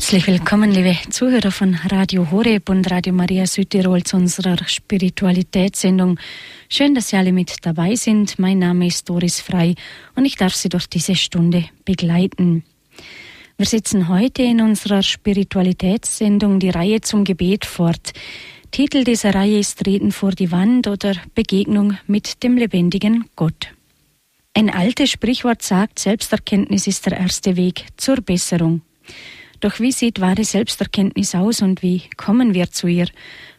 Herzlich willkommen, liebe Zuhörer von Radio Horeb und Radio Maria Südtirol zu unserer Spiritualitätssendung. Schön, dass Sie alle mit dabei sind. Mein Name ist Doris Frei und ich darf Sie durch diese Stunde begleiten. Wir setzen heute in unserer Spiritualitätssendung die Reihe zum Gebet fort. Titel dieser Reihe ist Reden vor die Wand oder Begegnung mit dem lebendigen Gott. Ein altes Sprichwort sagt, Selbsterkenntnis ist der erste Weg zur Besserung. Doch wie sieht wahre Selbsterkenntnis aus und wie kommen wir zu ihr?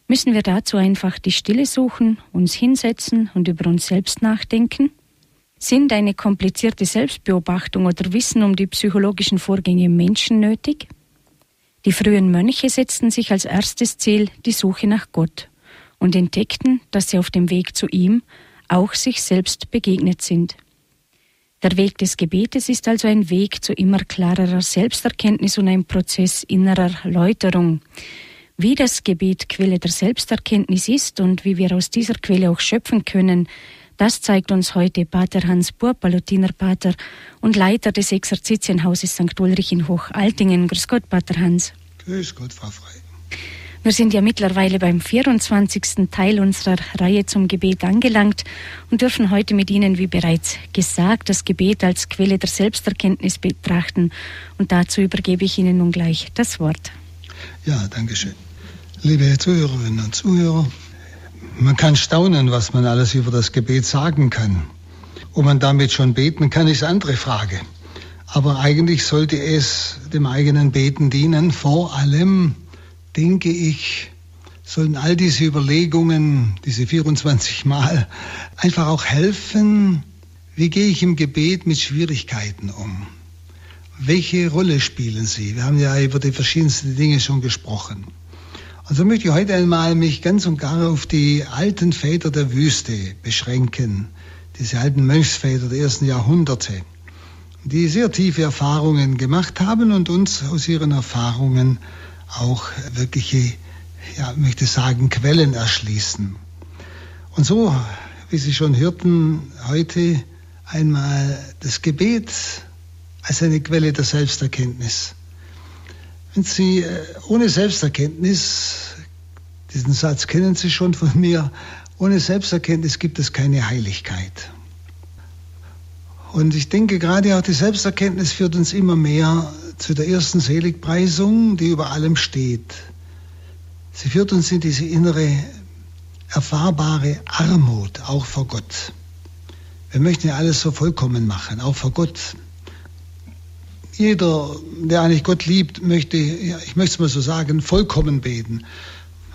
Müssen wir dazu einfach die Stille suchen, uns hinsetzen und über uns selbst nachdenken? Sind eine komplizierte Selbstbeobachtung oder Wissen um die psychologischen Vorgänge im Menschen nötig? Die frühen Mönche setzten sich als erstes Ziel die Suche nach Gott und entdeckten, dass sie auf dem Weg zu ihm auch sich selbst begegnet sind. Der Weg des Gebetes ist also ein Weg zu immer klarerer Selbsterkenntnis und ein Prozess innerer Läuterung. Wie das Gebet Quelle der Selbsterkenntnis ist und wie wir aus dieser Quelle auch schöpfen können, das zeigt uns heute Pater Hans Buhr, Palutinerpater und Leiter des Exerzitienhauses St. Ulrich in Hochaltingen. Grüß Gott, Pater Hans. Grüß Gott, Frau Frei. Wir sind ja mittlerweile beim 24. Teil unserer Reihe zum Gebet angelangt und dürfen heute mit Ihnen, wie bereits gesagt, das Gebet als Quelle der Selbsterkenntnis betrachten. Und dazu übergebe ich Ihnen nun gleich das Wort. Ja, danke schön. Liebe Zuhörerinnen und Zuhörer, man kann staunen, was man alles über das Gebet sagen kann. Ob man damit schon beten kann, ist andere Frage. Aber eigentlich sollte es dem eigenen Beten dienen, vor allem denke ich, sollen all diese Überlegungen, diese 24 Mal, einfach auch helfen, wie gehe ich im Gebet mit Schwierigkeiten um? Welche Rolle spielen sie? Wir haben ja über die verschiedensten Dinge schon gesprochen. Und so möchte ich heute einmal mich ganz und gar auf die alten Väter der Wüste beschränken, diese alten Mönchsväter der ersten Jahrhunderte, die sehr tiefe Erfahrungen gemacht haben und uns aus ihren Erfahrungen auch wirkliche, ja, möchte sagen, Quellen erschließen. Und so, wie Sie schon hörten, heute einmal das Gebet als eine Quelle der Selbsterkenntnis. Wenn Sie äh, ohne Selbsterkenntnis, diesen Satz kennen Sie schon von mir, ohne Selbsterkenntnis gibt es keine Heiligkeit. Und ich denke, gerade auch die Selbsterkenntnis führt uns immer mehr zu der ersten Seligpreisung, die über allem steht. Sie führt uns in diese innere, erfahrbare Armut, auch vor Gott. Wir möchten ja alles so vollkommen machen, auch vor Gott. Jeder, der eigentlich Gott liebt, möchte, ja, ich möchte es mal so sagen, vollkommen beten.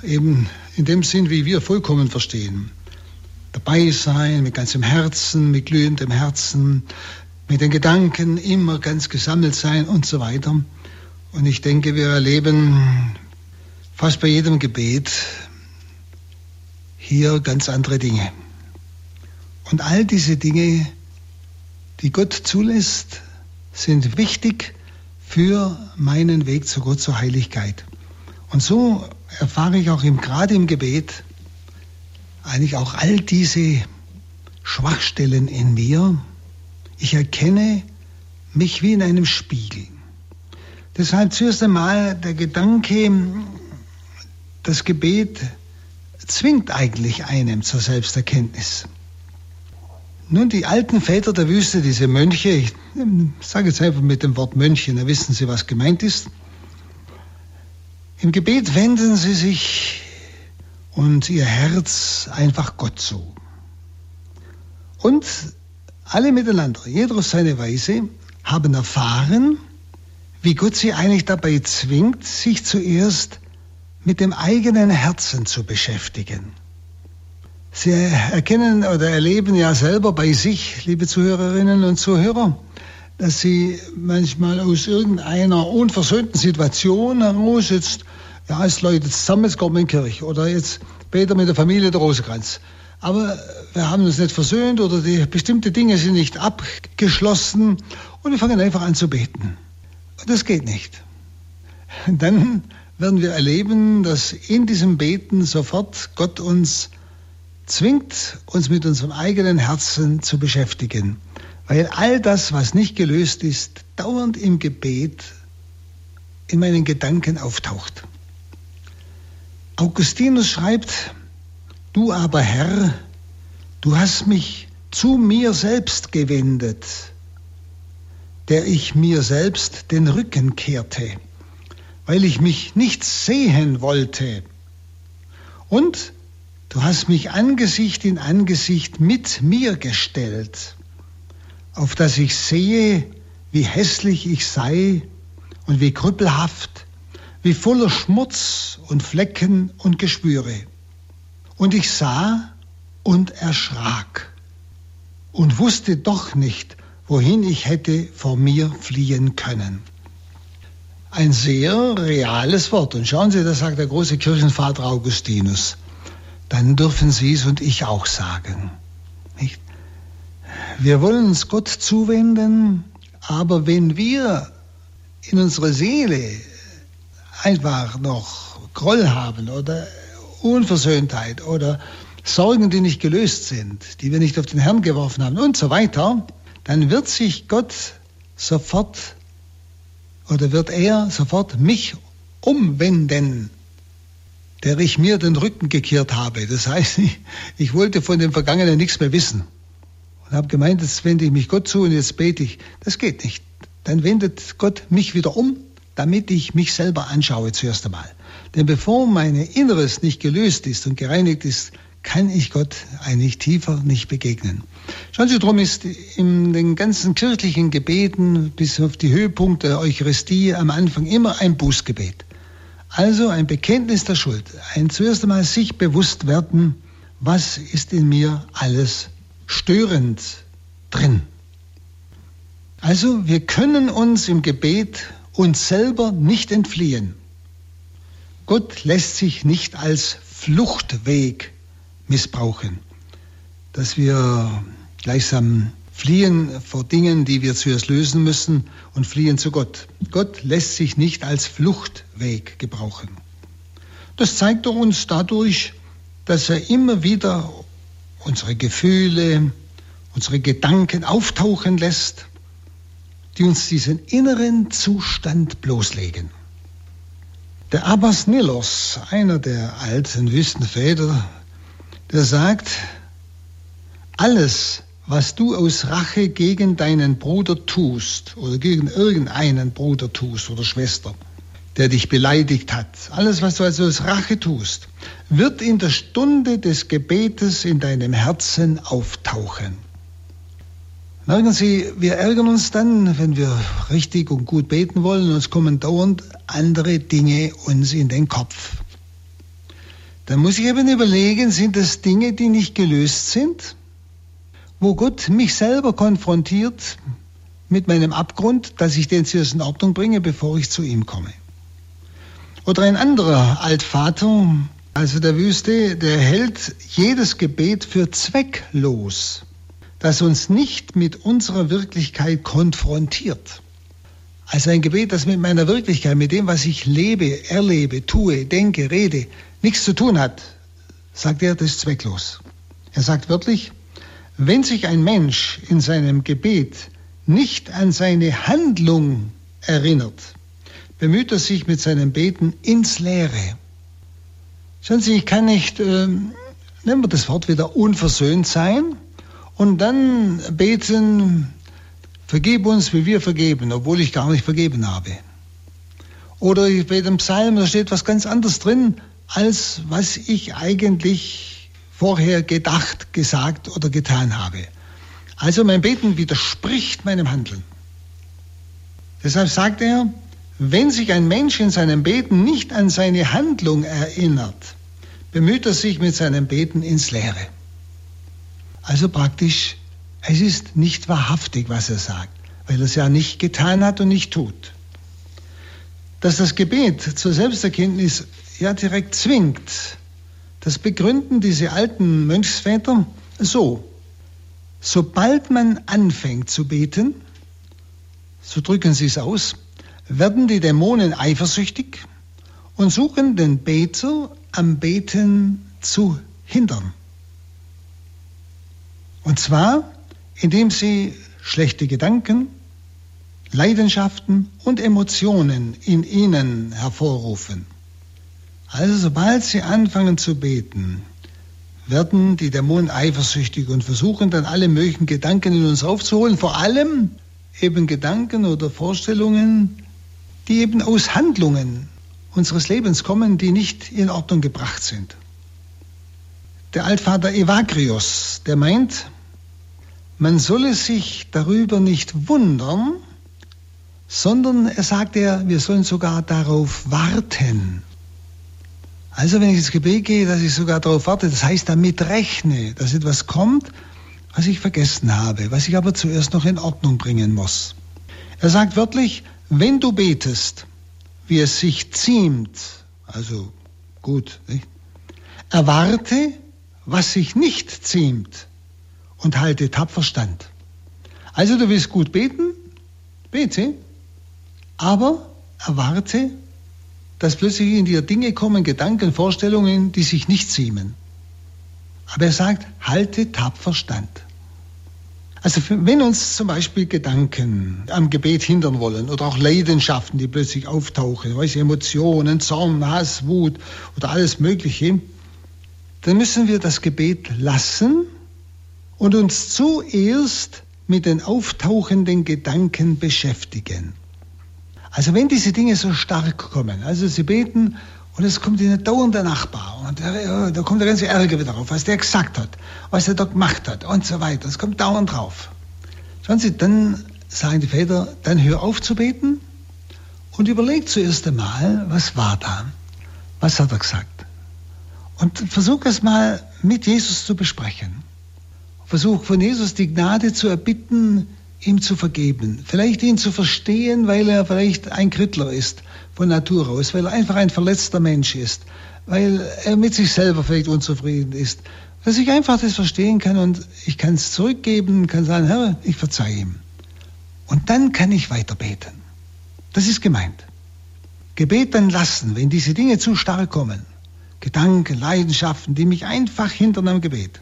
Eben in dem Sinn, wie wir vollkommen verstehen. Dabei sein, mit ganzem Herzen, mit glühendem Herzen, mit den Gedanken immer ganz gesammelt sein und so weiter. Und ich denke, wir erleben fast bei jedem Gebet hier ganz andere Dinge. Und all diese Dinge, die Gott zulässt, sind wichtig für meinen Weg zu Gott zur Heiligkeit. Und so erfahre ich auch im, gerade im Gebet eigentlich auch all diese Schwachstellen in mir, ich erkenne mich wie in einem Spiegel. Deshalb zuerst einmal der Gedanke, das Gebet zwingt eigentlich einem zur Selbsterkenntnis. Nun, die alten Väter der Wüste, diese Mönche, ich sage jetzt einfach mit dem Wort Mönche, da wissen Sie, was gemeint ist. Im Gebet wenden sie sich und ihr Herz einfach Gott zu. Und alle miteinander, jeder auf seine Weise, haben erfahren, wie Gott sie eigentlich dabei zwingt, sich zuerst mit dem eigenen Herzen zu beschäftigen. Sie erkennen oder erleben ja selber bei sich, liebe Zuhörerinnen und Zuhörer, dass sie manchmal aus irgendeiner unversöhnten Situation heraus jetzt, ja, es läutet zusammen, jetzt kommen in die Kirche oder jetzt später mit der Familie der Rosenkranz aber wir haben uns nicht versöhnt oder die bestimmte Dinge sind nicht abgeschlossen und wir fangen einfach an zu beten. Und das geht nicht. Dann werden wir erleben, dass in diesem Beten sofort Gott uns zwingt, uns mit unserem eigenen Herzen zu beschäftigen. Weil all das, was nicht gelöst ist, dauernd im Gebet in meinen Gedanken auftaucht. Augustinus schreibt, du aber Herr, du hast mich zu mir selbst gewendet, der ich mir selbst den Rücken kehrte, weil ich mich nicht sehen wollte. Und du hast mich Angesicht in Angesicht mit mir gestellt, auf dass ich sehe, wie hässlich ich sei und wie krüppelhaft, wie voller Schmutz und Flecken und Geschwüre. Und ich sah und erschrak und wusste doch nicht, wohin ich hätte vor mir fliehen können. Ein sehr reales Wort. Und schauen Sie, das sagt der große Kirchenvater Augustinus. Dann dürfen Sie es und ich auch sagen. Nicht? Wir wollen uns Gott zuwenden, aber wenn wir in unserer Seele einfach noch Groll haben oder Unversöhntheit oder Sorgen, die nicht gelöst sind, die wir nicht auf den Herrn geworfen haben und so weiter, dann wird sich Gott sofort oder wird er sofort mich umwenden, der ich mir den Rücken gekehrt habe. Das heißt, ich, ich wollte von dem Vergangenen nichts mehr wissen und habe gemeint, jetzt wende ich mich Gott zu und jetzt bete ich. Das geht nicht. Dann wendet Gott mich wieder um, damit ich mich selber anschaue zuerst einmal. Denn bevor mein Inneres nicht gelöst ist und gereinigt ist, kann ich Gott eigentlich tiefer nicht begegnen. Schauen Sie, darum ist in den ganzen kirchlichen Gebeten bis auf die Höhepunkte der Eucharistie am Anfang immer ein Bußgebet. Also ein Bekenntnis der Schuld. Ein zuerst einmal sich bewusst werden, was ist in mir alles störend drin. Also wir können uns im Gebet uns selber nicht entfliehen. Gott lässt sich nicht als Fluchtweg missbrauchen. Dass wir gleichsam fliehen vor Dingen, die wir zuerst lösen müssen und fliehen zu Gott. Gott lässt sich nicht als Fluchtweg gebrauchen. Das zeigt er uns dadurch, dass er immer wieder unsere Gefühle, unsere Gedanken auftauchen lässt, die uns diesen inneren Zustand bloßlegen. Der Abbas Nilos, einer der alten Wüstenväter der sagt, alles, was du aus Rache gegen deinen Bruder tust oder gegen irgendeinen Bruder tust oder Schwester, der dich beleidigt hat, alles, was du also aus Rache tust, wird in der Stunde des Gebetes in deinem Herzen auftauchen. Merken Sie, wir ärgern uns dann, wenn wir richtig und gut beten wollen, und es kommen dauernd andere Dinge uns in den Kopf. Dann muss ich eben überlegen, sind das Dinge, die nicht gelöst sind, wo Gott mich selber konfrontiert mit meinem Abgrund, dass ich den zuerst in Ordnung bringe, bevor ich zu ihm komme. Oder ein anderer Altvater, also der Wüste, der hält jedes Gebet für zwecklos, das uns nicht mit unserer Wirklichkeit konfrontiert. Also ein Gebet, das mit meiner Wirklichkeit, mit dem, was ich lebe, erlebe, tue, denke, rede, nichts zu tun hat, sagt er, das ist zwecklos. Er sagt wörtlich, wenn sich ein Mensch in seinem Gebet nicht an seine Handlung erinnert, bemüht er sich mit seinem Beten ins Leere. Schauen Sie, ich kann nicht, äh, nehmen wir das Wort wieder, unversöhnt sein und dann beten, vergib uns, wie wir vergeben, obwohl ich gar nicht vergeben habe. Oder ich bete im Psalm, da steht was ganz anderes drin, als was ich eigentlich vorher gedacht, gesagt oder getan habe. Also mein Beten widerspricht meinem Handeln. Deshalb sagt er, wenn sich ein Mensch in seinem Beten nicht an seine Handlung erinnert, bemüht er sich mit seinem Beten ins Leere. Also praktisch, es ist nicht wahrhaftig, was er sagt, weil er es ja nicht getan hat und nicht tut. Dass das Gebet zur Selbsterkenntnis ja direkt zwingt. Das begründen diese alten Mönchsväter so. Sobald man anfängt zu beten, so drücken sie es aus, werden die Dämonen eifersüchtig und suchen den Beter am Beten zu hindern. Und zwar, indem sie schlechte Gedanken, Leidenschaften und Emotionen in ihnen hervorrufen. Also sobald sie anfangen zu beten, werden die Dämonen eifersüchtig und versuchen dann alle möglichen Gedanken in uns aufzuholen, vor allem eben Gedanken oder Vorstellungen, die eben aus Handlungen unseres Lebens kommen, die nicht in Ordnung gebracht sind. Der Altvater Evagrius, der meint, man solle sich darüber nicht wundern, sondern er sagt er, wir sollen sogar darauf warten. Also wenn ich ins Gebet gehe, dass ich sogar darauf warte, das heißt damit rechne, dass etwas kommt, was ich vergessen habe, was ich aber zuerst noch in Ordnung bringen muss. Er sagt wörtlich, wenn du betest, wie es sich ziemt, also gut, nicht? erwarte, was sich nicht ziemt und halte tapfer stand. Also du willst gut beten, bete, aber erwarte, dass plötzlich in dir Dinge kommen, Gedanken, Vorstellungen, die sich nicht ziemen. Aber er sagt, halte tapfer stand. Also wenn uns zum Beispiel Gedanken am Gebet hindern wollen oder auch Leidenschaften, die plötzlich auftauchen, weiß Emotionen, Zorn, Hass, Wut oder alles Mögliche, dann müssen wir das Gebet lassen und uns zuerst mit den auftauchenden Gedanken beschäftigen. Also wenn diese Dinge so stark kommen, also Sie beten und es kommt Ihnen dauernd der Nachbar und der, da kommt der ganze Ärger wieder drauf, was der gesagt hat, was er da gemacht hat und so weiter. Es kommt dauernd drauf. Schauen Sie, dann sagen die Väter, dann hör auf zu beten und überleg zuerst einmal, was war da? Was hat er gesagt? Und versuch es mal mit Jesus zu besprechen. Versuch von Jesus die Gnade zu erbitten, ihm zu vergeben, vielleicht ihn zu verstehen, weil er vielleicht ein Krittler ist von Natur aus, weil er einfach ein verletzter Mensch ist, weil er mit sich selber vielleicht unzufrieden ist, dass ich einfach das verstehen kann und ich kann es zurückgeben, kann sagen, Herr, ich verzeihe ihm. Und dann kann ich weiter beten. Das ist gemeint. Gebet dann lassen, wenn diese Dinge zu stark kommen. Gedanken, Leidenschaften, die mich einfach hindern am Gebet.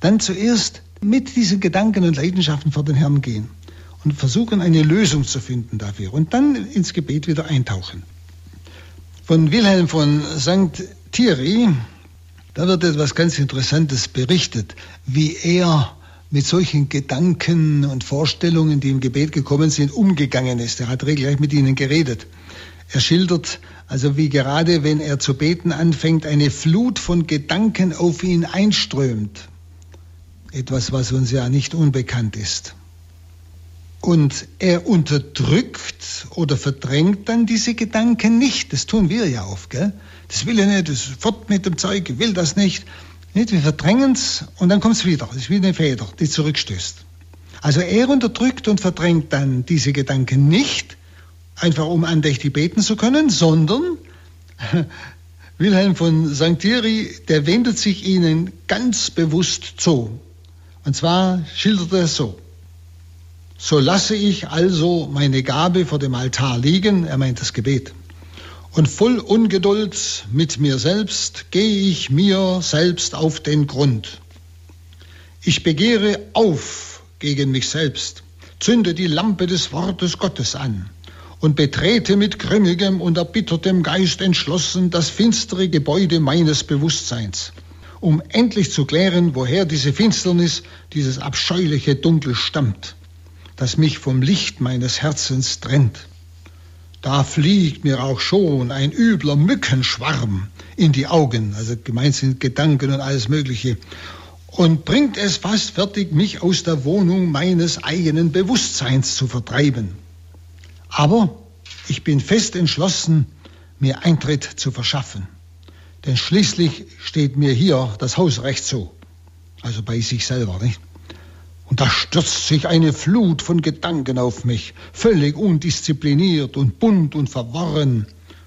Dann zuerst mit diesen Gedanken und Leidenschaften vor den Herrn gehen und versuchen, eine Lösung zu finden dafür und dann ins Gebet wieder eintauchen. Von Wilhelm von St. Thierry, da wird etwas ganz Interessantes berichtet, wie er mit solchen Gedanken und Vorstellungen, die im Gebet gekommen sind, umgegangen ist. Er hat regelrecht mit ihnen geredet. Er schildert also, wie gerade wenn er zu beten anfängt, eine Flut von Gedanken auf ihn einströmt. Etwas, was uns ja nicht unbekannt ist. Und er unterdrückt oder verdrängt dann diese Gedanken nicht. Das tun wir ja oft, gell? Das will er nicht, das fort mit dem Zeug, ich will das nicht. nicht? Wir verdrängen es und dann kommt es wieder. Das ist wie eine Feder, die zurückstößt. Also er unterdrückt und verdrängt dann diese Gedanken nicht, einfach um andächtig beten zu können, sondern Wilhelm von St. Thierry, der wendet sich ihnen ganz bewusst zu. Und zwar schildert er es so. So lasse ich also meine Gabe vor dem Altar liegen, er meint das Gebet. Und voll Ungeduld mit mir selbst gehe ich mir selbst auf den Grund. Ich begehre auf gegen mich selbst, zünde die Lampe des Wortes Gottes an und betrete mit grimmigem und erbittertem Geist entschlossen das finstere Gebäude meines Bewusstseins, um endlich zu klären, woher diese Finsternis, dieses abscheuliche Dunkel stammt das mich vom Licht meines Herzens trennt. Da fliegt mir auch schon ein übler Mückenschwarm in die Augen, also gemeint sind Gedanken und alles Mögliche, und bringt es fast fertig, mich aus der Wohnung meines eigenen Bewusstseins zu vertreiben. Aber ich bin fest entschlossen, mir Eintritt zu verschaffen. Denn schließlich steht mir hier das Hausrecht zu. Also bei sich selber, nicht? Und da stürzt sich eine Flut von Gedanken auf mich, völlig undiszipliniert und bunt und verworren.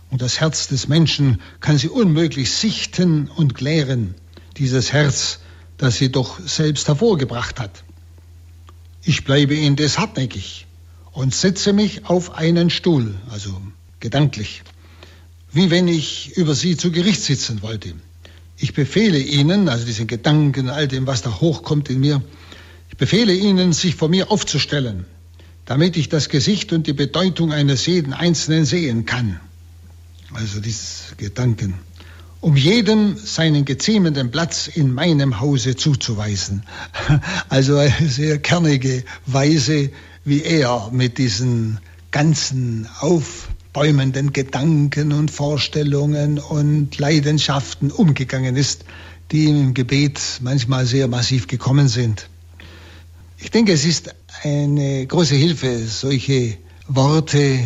Und das Herz des Menschen kann sie unmöglich sichten und klären, dieses Herz, das sie doch selbst hervorgebracht hat. Ich bleibe indes hartnäckig und setze mich auf einen Stuhl, also gedanklich, wie wenn ich über sie zu Gericht sitzen wollte. Ich befehle ihnen, also diesen Gedanken, all dem, was da hochkommt in mir, ich befehle Ihnen, sich vor mir aufzustellen. damit ich das Gesicht und die Bedeutung eines jeden Einzelnen sehen kann. Also dieses Gedanken. Um jedem seinen geziemenden Platz in meinem Hause zuzuweisen. Also eine sehr kernige Weise, wie er mit diesen ganzen aufbäumenden Gedanken und Vorstellungen und Leidenschaften umgegangen ist, die im Gebet manchmal sehr massiv gekommen sind. Ich denke, es ist eine große Hilfe, solche Worte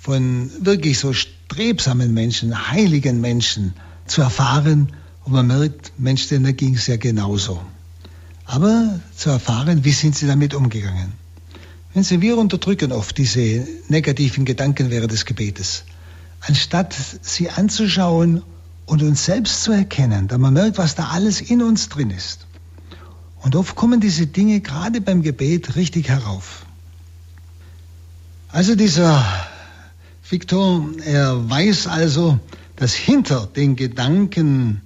von wirklich so strebsamen Menschen, heiligen Menschen zu erfahren. Und man merkt, Mensch, denen ging es ja genauso. Aber zu erfahren, wie sind sie damit umgegangen. Wenn sie, wir unterdrücken oft diese negativen Gedanken während des Gebetes. Anstatt sie anzuschauen und uns selbst zu erkennen, da man merkt, was da alles in uns drin ist. Und oft kommen diese Dinge gerade beim Gebet richtig herauf. Also dieser Viktor, er weiß also, dass hinter den Gedanken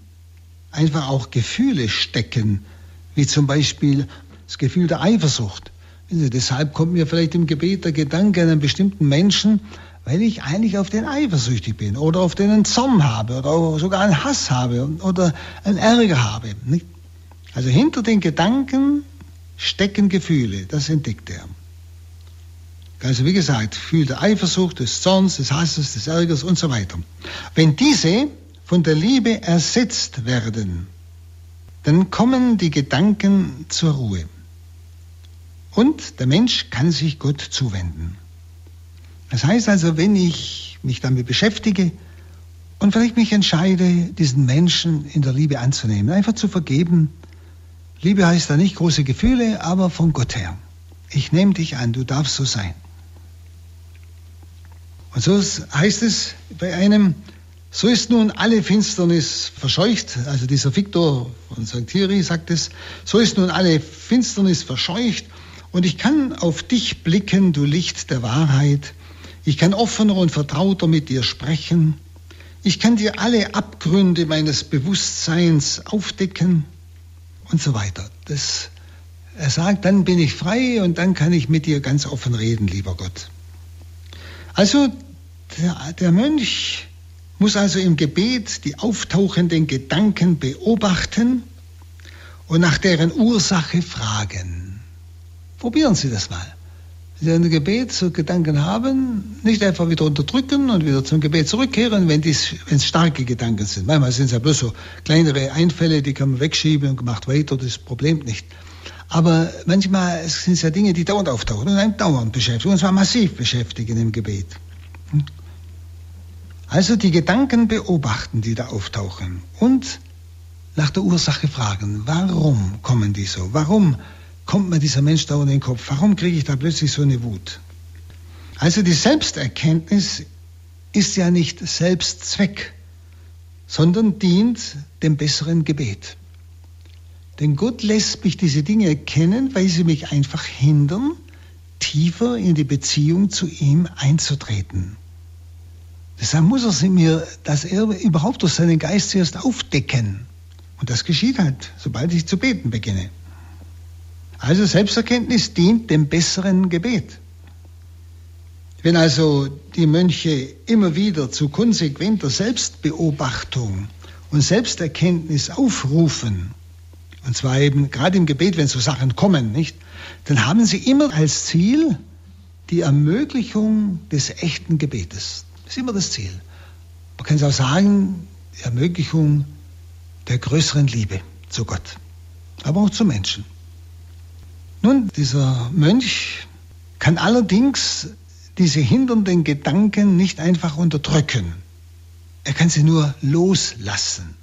einfach auch Gefühle stecken, wie zum Beispiel das Gefühl der Eifersucht. Deshalb kommt mir vielleicht im Gebet der Gedanke an einen bestimmten Menschen, weil ich eigentlich auf den eifersüchtig bin oder auf den einen Zorn habe oder sogar einen Hass habe oder einen Ärger habe. Also hinter den Gedanken stecken Gefühle, das entdeckt er. Also wie gesagt, Gefühl der Eifersucht, des Zorns, des Hasses, des Ärgers und so weiter. Wenn diese von der Liebe ersetzt werden, dann kommen die Gedanken zur Ruhe. Und der Mensch kann sich Gott zuwenden. Das heißt also, wenn ich mich damit beschäftige und vielleicht mich entscheide, diesen Menschen in der Liebe anzunehmen, einfach zu vergeben, Liebe heißt da nicht große Gefühle, aber von Gott her. Ich nehme dich an, du darfst so sein. Und so heißt es bei einem, so ist nun alle Finsternis verscheucht, also dieser Viktor von St. Thierry sagt es, so ist nun alle Finsternis verscheucht und ich kann auf dich blicken, du Licht der Wahrheit. Ich kann offener und vertrauter mit dir sprechen. Ich kann dir alle Abgründe meines Bewusstseins aufdecken und so weiter. Das, er sagt, dann bin ich frei und dann kann ich mit dir ganz offen reden, lieber Gott. Also der, der Mönch muss also im Gebet die auftauchenden Gedanken beobachten und nach deren Ursache fragen. Probieren Sie das mal. Sie ein Gebet so Gedanken haben, nicht einfach wieder unterdrücken und wieder zum Gebet zurückkehren, wenn es starke Gedanken sind. Manchmal sind es ja bloß so kleinere Einfälle, die kann man wegschieben und macht weiter, das Problem nicht. Aber manchmal sind es ja Dinge, die dauernd auftauchen und einen dauernd beschäftigen, und zwar massiv beschäftigen im Gebet. Also die Gedanken beobachten, die da auftauchen und nach der Ursache fragen, warum kommen die so? Warum kommt mir dieser Mensch da in den Kopf? Warum kriege ich da plötzlich so eine Wut? Also die Selbsterkenntnis ist ja nicht Selbstzweck, sondern dient dem besseren Gebet. Denn Gott lässt mich diese Dinge erkennen, weil sie mich einfach hindern, tiefer in die Beziehung zu ihm einzutreten. Deshalb muss er sie mir, dass er überhaupt durch seinen Geist zuerst aufdecken. Und das geschieht halt, sobald ich zu beten beginne. Also Selbsterkenntnis dient dem besseren Gebet. Wenn also die Mönche immer wieder zu konsequenter Selbstbeobachtung und Selbsterkenntnis aufrufen, und zwar eben gerade im Gebet, wenn so Sachen kommen, nicht, dann haben sie immer als Ziel die Ermöglichung des echten Gebetes. Das ist immer das Ziel. Man kann es auch sagen, die Ermöglichung der größeren Liebe zu Gott, aber auch zu Menschen. Nun, dieser Mönch kann allerdings diese hindernden Gedanken nicht einfach unterdrücken. Er kann sie nur loslassen.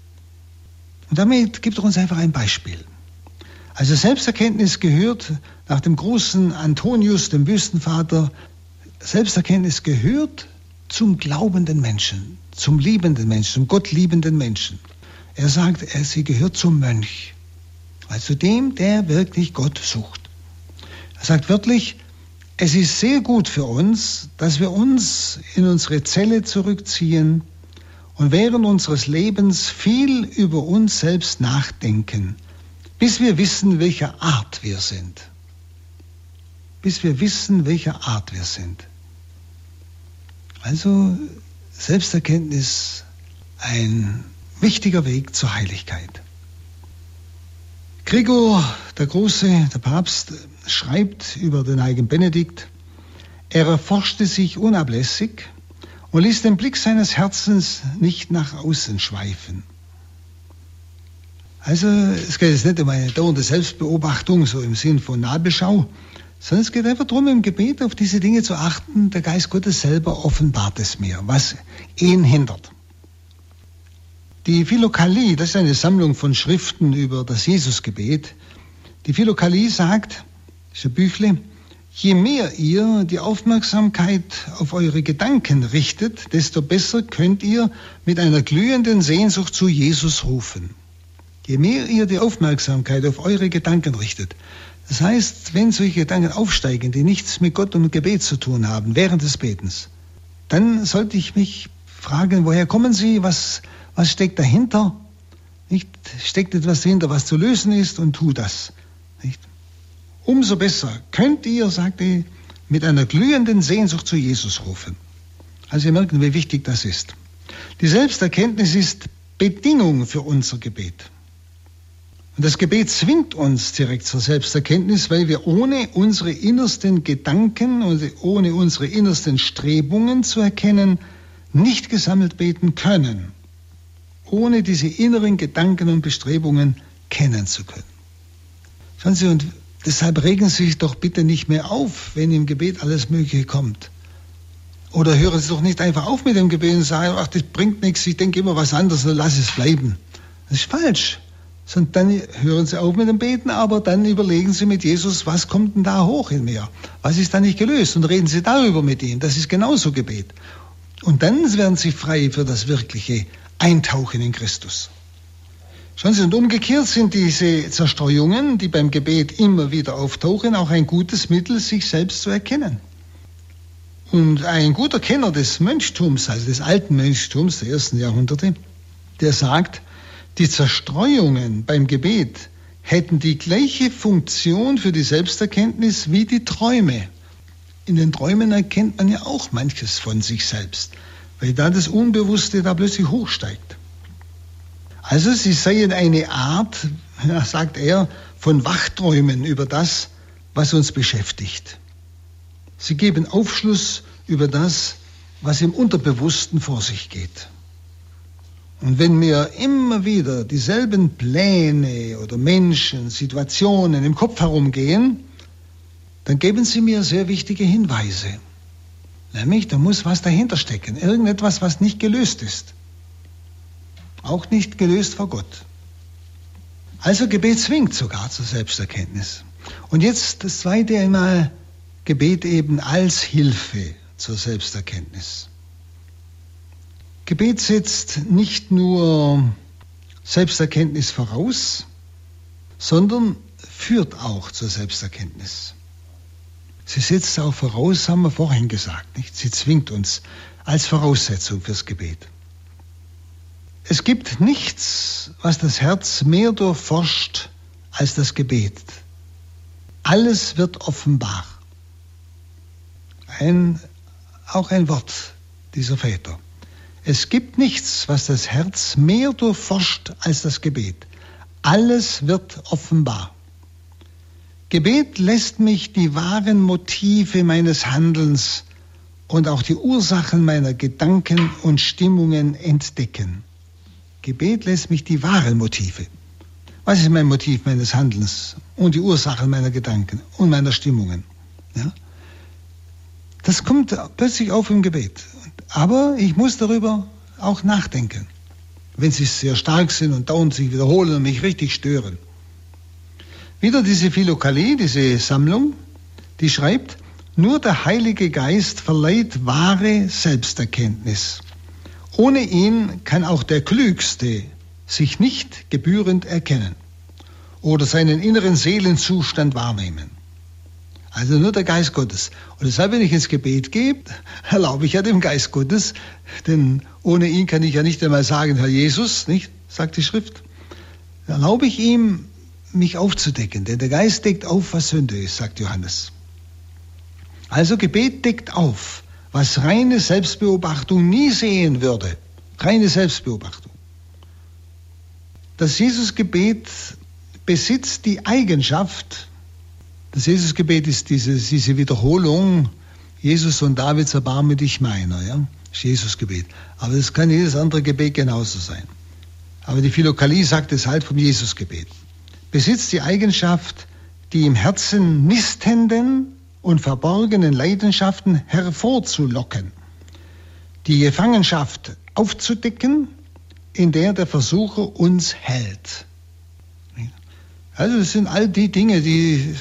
Und damit gibt er uns einfach ein Beispiel. Also Selbsterkenntnis gehört nach dem großen Antonius, dem Wüstenvater, Selbsterkenntnis gehört zum glaubenden Menschen, zum liebenden Menschen, zum gottliebenden Menschen. Er sagt, sie gehört zum Mönch, also dem, der wirklich Gott sucht. Er sagt wörtlich, es ist sehr gut für uns, dass wir uns in unsere Zelle zurückziehen und während unseres Lebens viel über uns selbst nachdenken, bis wir wissen, welcher Art wir sind. bis wir wissen, welcher Art wir sind. Also Selbsterkenntnis ein wichtiger Weg zur Heiligkeit. Gregor der Große, der Papst, schreibt über den heiligen Benedikt, er erforschte sich unablässig und ließ den Blick seines Herzens nicht nach außen schweifen. Also es geht jetzt nicht um eine dauernde Selbstbeobachtung, so im Sinn von Nabelschau, sondern es geht einfach darum, im Gebet auf diese Dinge zu achten. Der Geist Gottes selber offenbart es mir, was ihn hindert. Die Philokalie, das ist eine Sammlung von Schriften über das Jesusgebet. Die Philokalie sagt, ist ein Büchle, je mehr ihr die Aufmerksamkeit auf eure Gedanken richtet, desto besser könnt ihr mit einer glühenden Sehnsucht zu Jesus rufen. Je mehr ihr die Aufmerksamkeit auf eure Gedanken richtet, das heißt, wenn solche Gedanken aufsteigen, die nichts mit Gott und Gebet zu tun haben, während des Betens, dann sollte ich mich fragen, woher kommen sie, was, was steckt dahinter? Nicht? Steckt etwas dahinter, was zu lösen ist und tu das. Nicht? Umso besser könnt ihr, sagt er, mit einer glühenden Sehnsucht zu Jesus rufen. Also ihr merkt, wie wichtig das ist. Die Selbsterkenntnis ist Bedingung für unser Gebet. Und das Gebet zwingt uns direkt zur Selbsterkenntnis, weil wir ohne unsere innersten Gedanken und ohne unsere innersten Strebungen zu erkennen, nicht gesammelt beten können, ohne diese inneren Gedanken und Bestrebungen kennen zu können. Schauen Sie, und deshalb regen Sie sich doch bitte nicht mehr auf, wenn im Gebet alles Mögliche kommt. Oder hören Sie doch nicht einfach auf mit dem Gebet und sagen, ach, das bringt nichts, ich denke immer was anderes, dann lass es bleiben. Das ist falsch sondern dann hören sie auf mit dem Beten, aber dann überlegen sie mit Jesus, was kommt denn da hoch in mir? Was ist da nicht gelöst? Und reden sie darüber mit ihm. Das ist genauso Gebet. Und dann werden sie frei für das wirkliche Eintauchen in Christus. Schauen Sie, und umgekehrt sind diese Zerstreuungen, die beim Gebet immer wieder auftauchen, auch ein gutes Mittel, sich selbst zu erkennen. Und ein guter Kenner des Mönchtums, also des alten Mönchtums der ersten Jahrhunderte, der sagt, die Zerstreuungen beim Gebet hätten die gleiche Funktion für die Selbsterkenntnis wie die Träume. In den Träumen erkennt man ja auch manches von sich selbst, weil da das Unbewusste da plötzlich hochsteigt. Also sie seien eine Art, sagt er, von Wachträumen über das, was uns beschäftigt. Sie geben Aufschluss über das, was im Unterbewussten vor sich geht. Und wenn mir immer wieder dieselben Pläne oder Menschen, Situationen im Kopf herumgehen, dann geben sie mir sehr wichtige Hinweise. Nämlich, da muss was dahinter stecken, irgendetwas, was nicht gelöst ist. Auch nicht gelöst vor Gott. Also Gebet zwingt sogar zur Selbsterkenntnis. Und jetzt das zweite einmal, Gebet eben als Hilfe zur Selbsterkenntnis. Gebet setzt nicht nur Selbsterkenntnis voraus, sondern führt auch zur Selbsterkenntnis. Sie setzt auch voraus, haben wir vorhin gesagt, nicht? Sie zwingt uns als Voraussetzung fürs Gebet. Es gibt nichts, was das Herz mehr durchforscht als das Gebet. Alles wird offenbar. Ein, auch ein Wort dieser Väter. Es gibt nichts, was das Herz mehr durchforscht als das Gebet. Alles wird offenbar. Gebet lässt mich die wahren Motive meines Handelns und auch die Ursachen meiner Gedanken und Stimmungen entdecken. Gebet lässt mich die wahren Motive. Was ist mein Motiv meines Handelns und die Ursachen meiner Gedanken und meiner Stimmungen? Ja? Das kommt plötzlich auf im Gebet. Aber ich muss darüber auch nachdenken, wenn sie sehr stark sind und dauernd sich wiederholen und mich richtig stören. Wieder diese Philokalie, diese Sammlung, die schreibt, nur der Heilige Geist verleiht wahre Selbsterkenntnis. Ohne ihn kann auch der Klügste sich nicht gebührend erkennen oder seinen inneren Seelenzustand wahrnehmen. Also nur der Geist Gottes. Und deshalb, wenn ich ins Gebet gehe, erlaube ich ja dem Geist Gottes, denn ohne ihn kann ich ja nicht einmal sagen, Herr Jesus, nicht, sagt die Schrift. Erlaube ich ihm, mich aufzudecken, denn der Geist deckt auf, was Sünde ist, sagt Johannes. Also Gebet deckt auf, was reine Selbstbeobachtung nie sehen würde. Reine Selbstbeobachtung. Das Jesusgebet besitzt die Eigenschaft, das Jesusgebet ist diese, diese Wiederholung, Jesus und Davids erbarme dich meiner, ja, das Jesusgebet. Aber das kann jedes andere Gebet genauso sein. Aber die Philokalie sagt es halt vom Jesusgebet. Besitzt die Eigenschaft, die im Herzen nistenden und verborgenen Leidenschaften hervorzulocken, die Gefangenschaft aufzudecken, in der der Versucher uns hält. Also das sind all die Dinge, die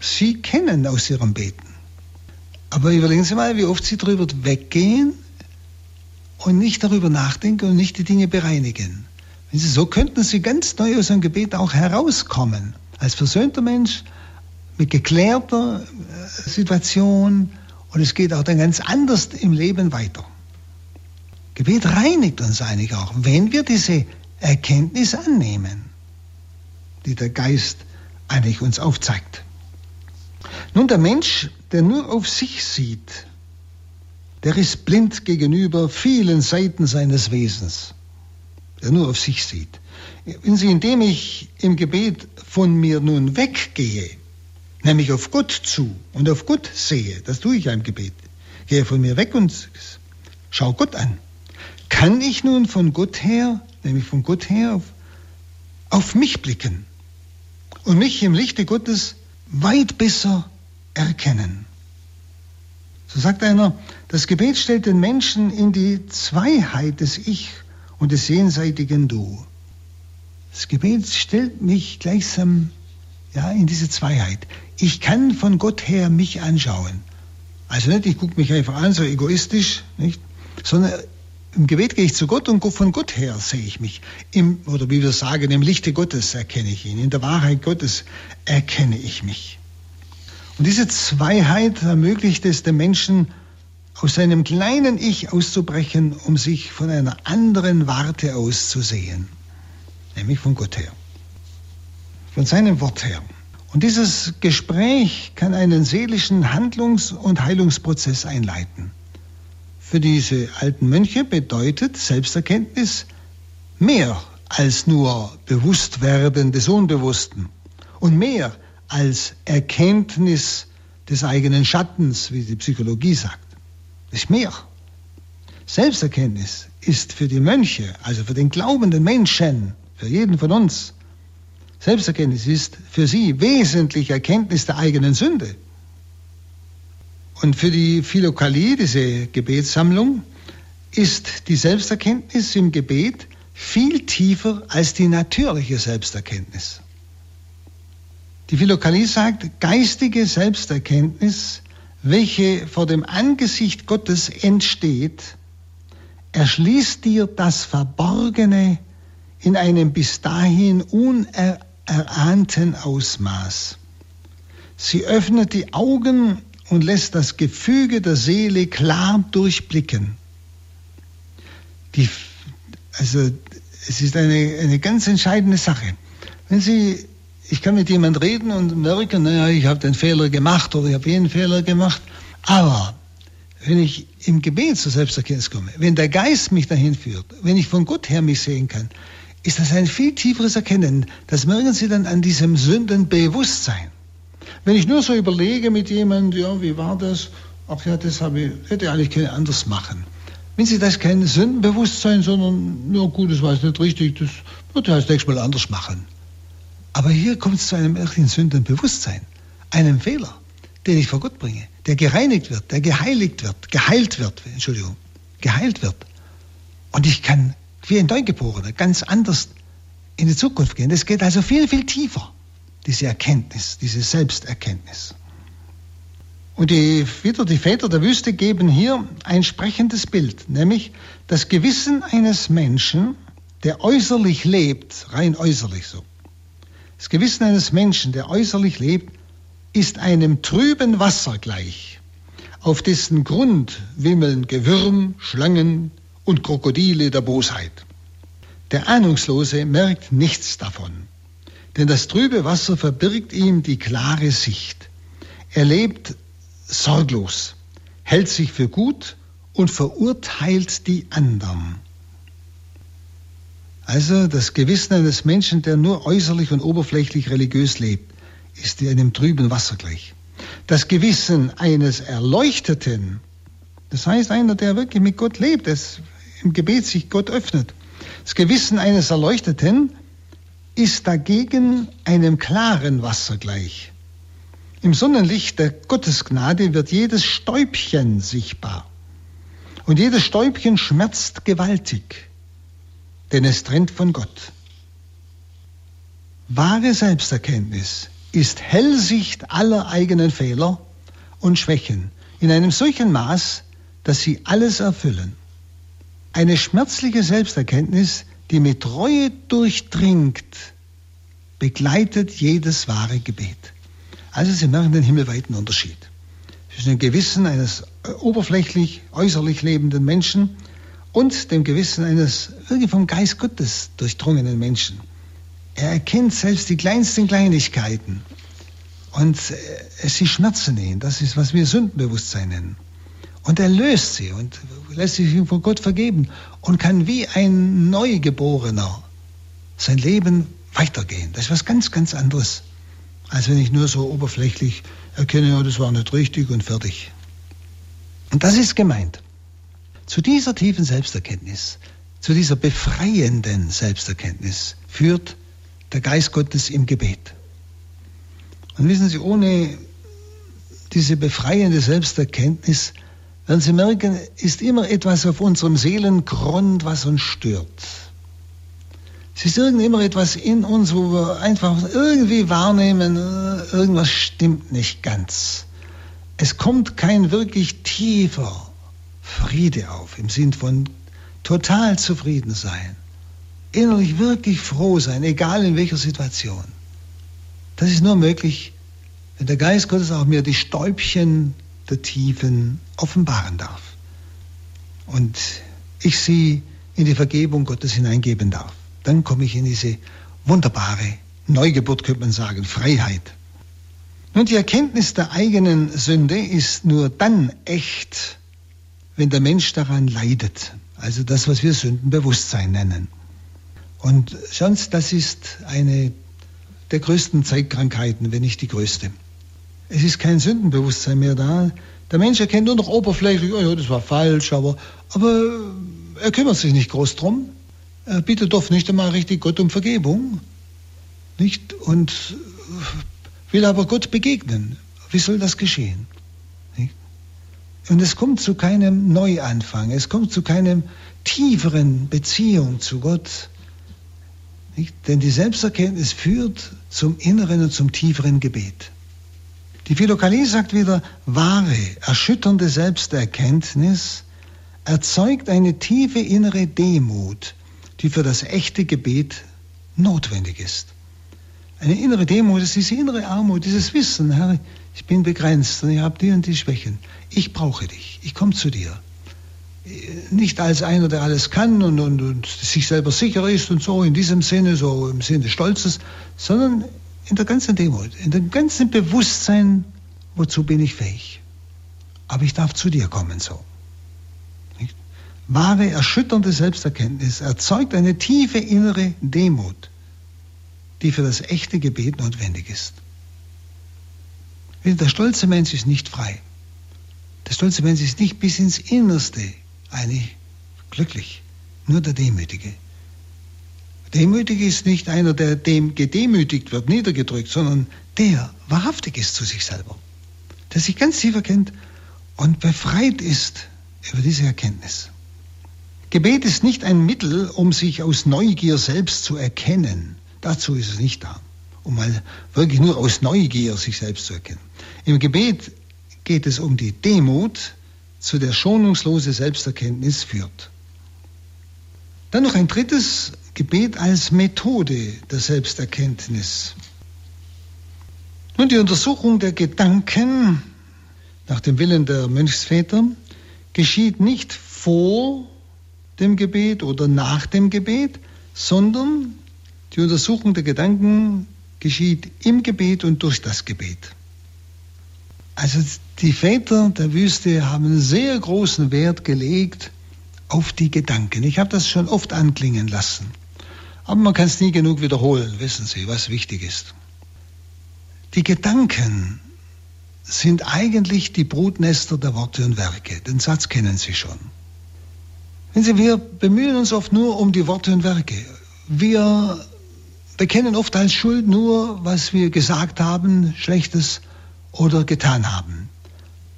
Sie kennen aus Ihrem Beten. Aber überlegen Sie mal, wie oft Sie darüber weggehen und nicht darüber nachdenken und nicht die Dinge bereinigen. So könnten Sie ganz neu aus einem Gebet auch herauskommen. Als versöhnter Mensch mit geklärter äh, Situation und es geht auch dann ganz anders im Leben weiter. Gebet reinigt uns eigentlich auch, wenn wir diese Erkenntnis annehmen, die der Geist eigentlich uns aufzeigt. Nun, der Mensch, der nur auf sich sieht, der ist blind gegenüber vielen Seiten seines Wesens, der nur auf sich sieht. Wenn Sie, indem ich im Gebet von mir nun weggehe, nämlich auf Gott zu und auf Gott sehe, das tue ich im Gebet, gehe von mir weg und schau Gott an, kann ich nun von Gott her, nämlich von Gott her, auf, auf mich blicken und mich im Lichte Gottes weit besser erkennen. So sagt einer, das Gebet stellt den Menschen in die Zweiheit des Ich und des jenseitigen Du. Das Gebet stellt mich gleichsam ja, in diese Zweiheit. Ich kann von Gott her mich anschauen. Also nicht, ich gucke mich einfach an, so egoistisch, nicht? sondern im Gebet gehe ich zu Gott und von Gott her sehe ich mich. Im, oder wie wir sagen, im Lichte Gottes erkenne ich ihn. In der Wahrheit Gottes erkenne ich mich. Und diese Zweiheit ermöglicht es dem Menschen, aus seinem kleinen Ich auszubrechen, um sich von einer anderen Warte aus zu sehen, nämlich von Gott her, von seinem Wort her. Und dieses Gespräch kann einen seelischen Handlungs- und Heilungsprozess einleiten. Für diese alten Mönche bedeutet Selbsterkenntnis mehr als nur Bewusstwerden des Unbewussten und mehr als Erkenntnis des eigenen Schattens, wie die Psychologie sagt. Das ist mehr. Selbsterkenntnis ist für die Mönche, also für den glaubenden Menschen, für jeden von uns, Selbsterkenntnis ist für sie wesentlich Erkenntnis der eigenen Sünde. Und für die Philokalie, diese Gebetssammlung, ist die Selbsterkenntnis im Gebet viel tiefer als die natürliche Selbsterkenntnis. Die Philokalie sagt, geistige Selbsterkenntnis, welche vor dem Angesicht Gottes entsteht, erschließt dir das Verborgene in einem bis dahin unerahnten Ausmaß. Sie öffnet die Augen und lässt das Gefüge der Seele klar durchblicken. Die, also es ist eine, eine ganz entscheidende Sache. Wenn Sie ich kann mit jemand reden und merken, naja, ich habe den Fehler gemacht oder ich habe jeden Fehler gemacht. Aber wenn ich im Gebet zur Selbsterkenntnis komme, wenn der Geist mich dahin führt, wenn ich von Gott her mich sehen kann, ist das ein viel tieferes Erkennen. Das merken Sie dann an diesem Sündenbewusstsein. Wenn ich nur so überlege mit jemandem, ja, wie war das? Ach ja, das habe ich, hätte ich eigentlich können anders machen. Wenn Sie das kein Sündenbewusstsein, sondern, ja gut, das war jetzt nicht richtig, das würde ich das nächste Mal anders machen. Aber hier kommt es zu einem ehrlichen Sündenbewusstsein, einem Fehler, den ich vor Gott bringe, der gereinigt wird, der geheiligt wird, geheilt wird, Entschuldigung, geheilt wird. Und ich kann wie ein Neugeborener ganz anders in die Zukunft gehen. Das geht also viel, viel tiefer, diese Erkenntnis, diese Selbsterkenntnis. Und die, wieder die Väter der Wüste geben hier ein sprechendes Bild, nämlich das Gewissen eines Menschen, der äußerlich lebt, rein äußerlich so, das Gewissen eines Menschen, der äußerlich lebt, ist einem trüben Wasser gleich, auf dessen Grund wimmeln Gewürm, Schlangen und Krokodile der Bosheit. Der Ahnungslose merkt nichts davon, denn das trübe Wasser verbirgt ihm die klare Sicht. Er lebt sorglos, hält sich für gut und verurteilt die anderen. Also das Gewissen eines Menschen, der nur äußerlich und oberflächlich religiös lebt, ist in einem trüben Wasser gleich. Das Gewissen eines Erleuchteten, das heißt einer, der wirklich mit Gott lebt, das im Gebet sich Gott öffnet. Das Gewissen eines Erleuchteten ist dagegen einem klaren Wasser gleich. Im Sonnenlicht der Gottesgnade wird jedes Stäubchen sichtbar. Und jedes Stäubchen schmerzt gewaltig, denn es trennt von Gott. Wahre Selbsterkenntnis ist Hellsicht aller eigenen Fehler und Schwächen in einem solchen Maß, dass sie alles erfüllen. Eine schmerzliche Selbsterkenntnis, die mit Reue durchdringt, begleitet jedes wahre Gebet. Also Sie merken den himmelweiten Unterschied zwischen dem Gewissen eines oberflächlich, äußerlich lebenden Menschen und dem Gewissen eines wirklich vom Geist Gottes durchdrungenen Menschen. Er erkennt selbst die kleinsten Kleinigkeiten und äh, sie schmerzen ihn. Das ist, was wir Sündenbewusstsein nennen. Und er löst sie und lässt sich von Gott vergeben und kann wie ein Neugeborener sein Leben weitergehen. Das ist was ganz, ganz anderes, als wenn ich nur so oberflächlich erkenne, oh, das war nicht richtig und fertig. Und das ist gemeint. Zu dieser tiefen Selbsterkenntnis, zu dieser befreienden Selbsterkenntnis führt der Geist Gottes im Gebet. Und wissen Sie, ohne diese befreiende Selbsterkenntnis werden Sie merken, ist immer etwas auf unserem Seelengrund, was uns stört. Es ist irgend immer etwas in uns, wo wir einfach irgendwie wahrnehmen, irgendwas stimmt nicht ganz. Es kommt kein wirklich tiefer Friede auf, im Sinn von total zufrieden sein innerlich wirklich froh sein, egal in welcher Situation. Das ist nur möglich, wenn der Geist Gottes auch mir die Stäubchen der Tiefen offenbaren darf. Und ich sie in die Vergebung Gottes hineingeben darf. Dann komme ich in diese wunderbare Neugeburt, könnte man sagen, Freiheit. Nun, die Erkenntnis der eigenen Sünde ist nur dann echt, wenn der Mensch daran leidet. Also das, was wir Sündenbewusstsein nennen. Und sonst, das ist eine der größten Zeitkrankheiten, wenn nicht die größte. Es ist kein Sündenbewusstsein mehr da. Der Mensch erkennt nur noch oberflächlich, oh ja, das war falsch, aber, aber er kümmert sich nicht groß drum. Er bittet doch nicht einmal richtig Gott um Vergebung. Nicht? Und will aber Gott begegnen. Wie soll das geschehen? Nicht? Und es kommt zu keinem Neuanfang. Es kommt zu keinem tieferen Beziehung zu Gott. Nicht? Denn die Selbsterkenntnis führt zum inneren und zum tieferen Gebet. Die Philokalie sagt wieder, wahre, erschütternde Selbsterkenntnis erzeugt eine tiefe innere Demut, die für das echte Gebet notwendig ist. Eine innere Demut ist diese innere Armut, dieses Wissen, Herr, ich bin begrenzt und ich habe die und die Schwächen. Ich brauche dich, ich komme zu dir nicht als einer, der alles kann und, und, und sich selber sicher ist und so in diesem Sinne, so im Sinne des Stolzes, sondern in der ganzen Demut, in dem ganzen Bewusstsein, wozu bin ich fähig. Aber ich darf zu dir kommen so. Nicht? Wahre, erschütternde Selbsterkenntnis erzeugt eine tiefe innere Demut, die für das echte Gebet notwendig ist. Der stolze Mensch ist nicht frei. Der stolze Mensch ist nicht bis ins Innerste eigentlich glücklich. Nur der Demütige. Demütig ist nicht einer, der dem gedemütigt wird, niedergedrückt, sondern der wahrhaftig ist zu sich selber. Der sich ganz tief erkennt und befreit ist über diese Erkenntnis. Gebet ist nicht ein Mittel, um sich aus Neugier selbst zu erkennen. Dazu ist es nicht da, um mal wirklich nur aus Neugier sich selbst zu erkennen. Im Gebet geht es um die Demut, zu der schonungslose Selbsterkenntnis führt. Dann noch ein drittes Gebet als Methode der Selbsterkenntnis. Nun die Untersuchung der Gedanken nach dem Willen der Mönchsväter geschieht nicht vor dem Gebet oder nach dem Gebet, sondern die Untersuchung der Gedanken geschieht im Gebet und durch das Gebet. Also die Väter der Wüste haben sehr großen Wert gelegt auf die Gedanken. Ich habe das schon oft anklingen lassen. Aber man kann es nie genug wiederholen, wissen Sie, was wichtig ist. Die Gedanken sind eigentlich die Brutnester der Worte und Werke. Den Satz kennen Sie schon. Wenn Sie, wir bemühen uns oft nur um die Worte und Werke. Wir bekennen oft als Schuld nur, was wir gesagt haben, Schlechtes oder getan haben.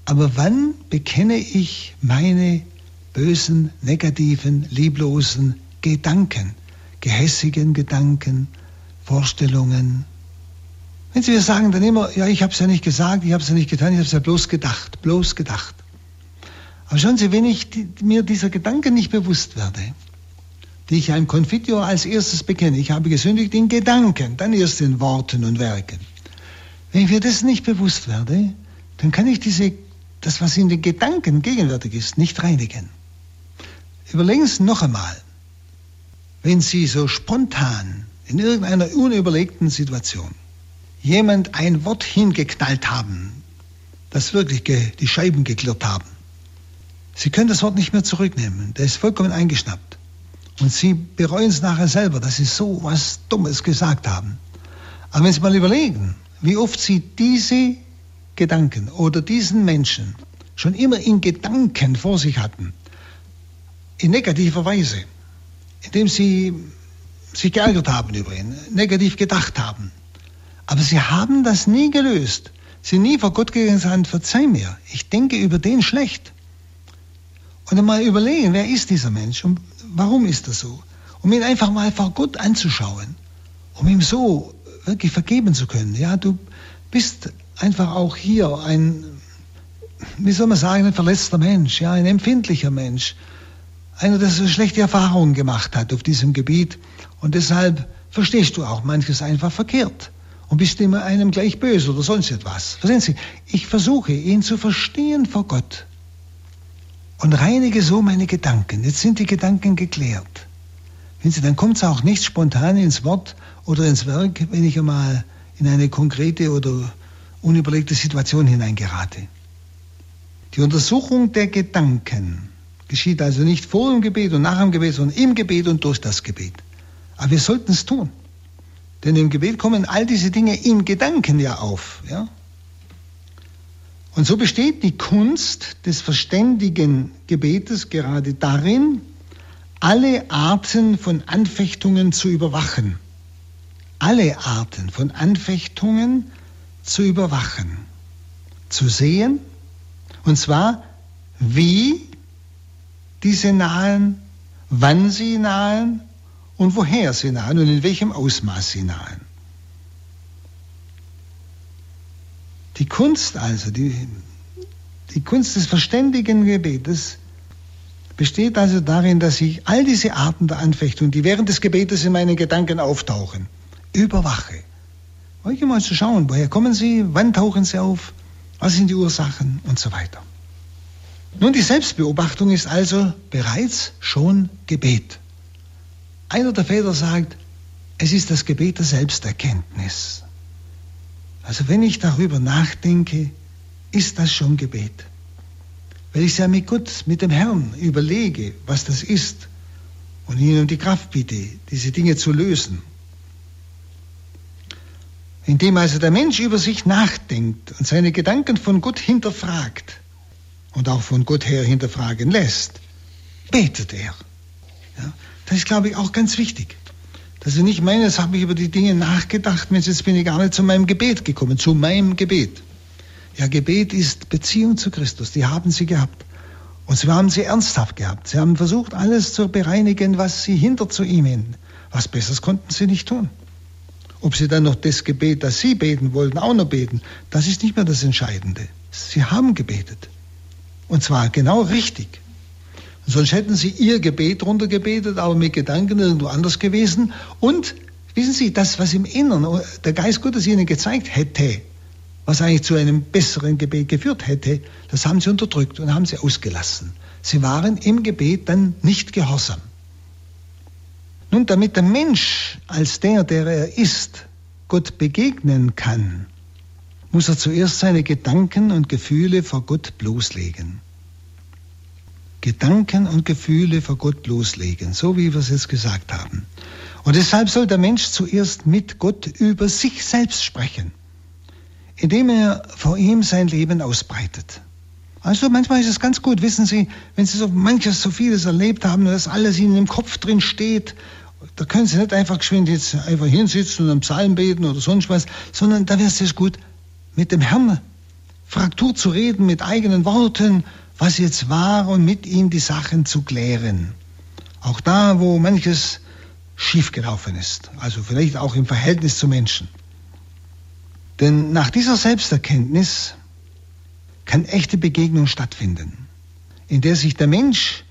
Aber wann bekenne ich meine bösen, negativen, lieblosen Gedanken, gehässigen Gedanken, Vorstellungen? Wenn Sie mir sagen dann immer, ja, ich habe es ja nicht gesagt, ich habe es ja nicht getan, ich habe es ja bloß gedacht, bloß gedacht. Aber schauen Sie, wenn ich mir dieser Gedanken nicht bewusst werde, die ich einem Konfitior als erstes bekenne, ich habe gesündigt in Gedanken, dann erst in Worten und Werken. Wenn ich mir das nicht bewusst werde, dann kann ich diese, das, was in den Gedanken gegenwärtig ist, nicht reinigen. Überlegen Sie noch einmal, wenn Sie so spontan in irgendeiner unüberlegten Situation jemand ein Wort hingeknallt haben, das wirklich die Scheiben geklirrt haben, Sie können das Wort nicht mehr zurücknehmen. Der ist vollkommen eingeschnappt. Und Sie bereuen es nachher selber, dass Sie so was Dummes gesagt haben. Aber wenn Sie mal überlegen, wie oft Sie diese Gedanken oder diesen Menschen schon immer in Gedanken vor sich hatten, in negativer Weise, indem Sie sich geärgert haben über ihn, negativ gedacht haben. Aber Sie haben das nie gelöst. Sie nie vor Gott gegangen sagen, verzeih mir, ich denke über den schlecht. Und dann mal überlegen, wer ist dieser Mensch und warum ist das so? Um ihn einfach mal vor Gott anzuschauen, um ihm so wirklich vergeben zu können. Ja, du bist einfach auch hier ein, wie soll man sagen, ein verletzter Mensch, ja, ein empfindlicher Mensch. Einer, der so schlechte Erfahrungen gemacht hat auf diesem Gebiet. Und deshalb verstehst du auch manches einfach verkehrt und bist immer einem gleich böse oder sonst etwas. Verstehen Sie? Ich versuche, ihn zu verstehen vor Gott und reinige so meine Gedanken. Jetzt sind die Gedanken geklärt. Wenn Sie, dann kommt es auch nicht spontan ins Wort oder ins Werk, wenn ich einmal in eine konkrete oder unüberlegte Situation hineingerate. Die Untersuchung der Gedanken geschieht also nicht vor dem Gebet und nach dem Gebet, sondern im Gebet und durch das Gebet. Aber wir sollten es tun. Denn im Gebet kommen all diese Dinge in Gedanken ja auf. Ja? Und so besteht die Kunst des verständigen Gebetes gerade darin, alle Arten von Anfechtungen zu überwachen. Alle Arten von Anfechtungen zu überwachen. Zu sehen, und zwar wie diese nahen, wann sie nahen und woher sie nahen und in welchem Ausmaß sie nahen. Die Kunst also, die, die Kunst des verständigen Gebetes besteht also darin, dass ich all diese Arten der Anfechtung, die während des Gebetes in meinen Gedanken auftauchen, überwache. Euch mal zu schauen, woher kommen sie, wann tauchen sie auf, was sind die Ursachen und so weiter. Nun, die Selbstbeobachtung ist also bereits schon Gebet. Einer der Väter sagt, es ist das Gebet der Selbsterkenntnis. Also wenn ich darüber nachdenke, ist das schon Gebet. Weil ich ja mit Gott, mit dem Herrn überlege, was das ist und ihn um die Kraft bitte, diese Dinge zu lösen. Indem also der Mensch über sich nachdenkt und seine Gedanken von Gott hinterfragt und auch von Gott her hinterfragen lässt, betet er. Ja, das ist, glaube ich, auch ganz wichtig. Dass ich nicht meine, jetzt habe ich über die Dinge nachgedacht, Mensch, jetzt bin ich gar nicht zu meinem Gebet gekommen, zu meinem Gebet. Ja, Gebet ist Beziehung zu Christus, die haben sie gehabt. Und sie haben sie ernsthaft gehabt. Sie haben versucht, alles zu bereinigen, was sie hinter zu ihm hin. Was Besseres konnten sie nicht tun. Ob sie dann noch das Gebet, das sie beten wollten, auch noch beten, das ist nicht mehr das Entscheidende. Sie haben gebetet. Und zwar genau richtig. Sonst hätten sie ihr Gebet runtergebetet, aber mit Gedanken irgendwo anders gewesen. Und wissen Sie, das, was im Inneren der Geist Gottes ihnen gezeigt hätte, was eigentlich zu einem besseren Gebet geführt hätte, das haben sie unterdrückt und haben sie ausgelassen. Sie waren im Gebet dann nicht gehorsam. Nun, damit der Mensch als der, der er ist, Gott begegnen kann, muss er zuerst seine Gedanken und Gefühle vor Gott bloßlegen. Gedanken und Gefühle vor Gott bloßlegen, so wie wir es jetzt gesagt haben. Und deshalb soll der Mensch zuerst mit Gott über sich selbst sprechen, indem er vor ihm sein Leben ausbreitet. Also manchmal ist es ganz gut, wissen Sie, wenn Sie so manches, so vieles erlebt haben, dass alles Ihnen im Kopf drin steht, da können Sie nicht einfach geschwind jetzt einfach hinsitzen und am Psalm beten oder sonst was, sondern da wäre es gut, mit dem Herrn Fraktur zu reden, mit eigenen Worten, was jetzt war und mit ihm die Sachen zu klären. Auch da, wo manches schiefgelaufen ist, also vielleicht auch im Verhältnis zu Menschen. Denn nach dieser Selbsterkenntnis kann echte Begegnung stattfinden, in der sich der Mensch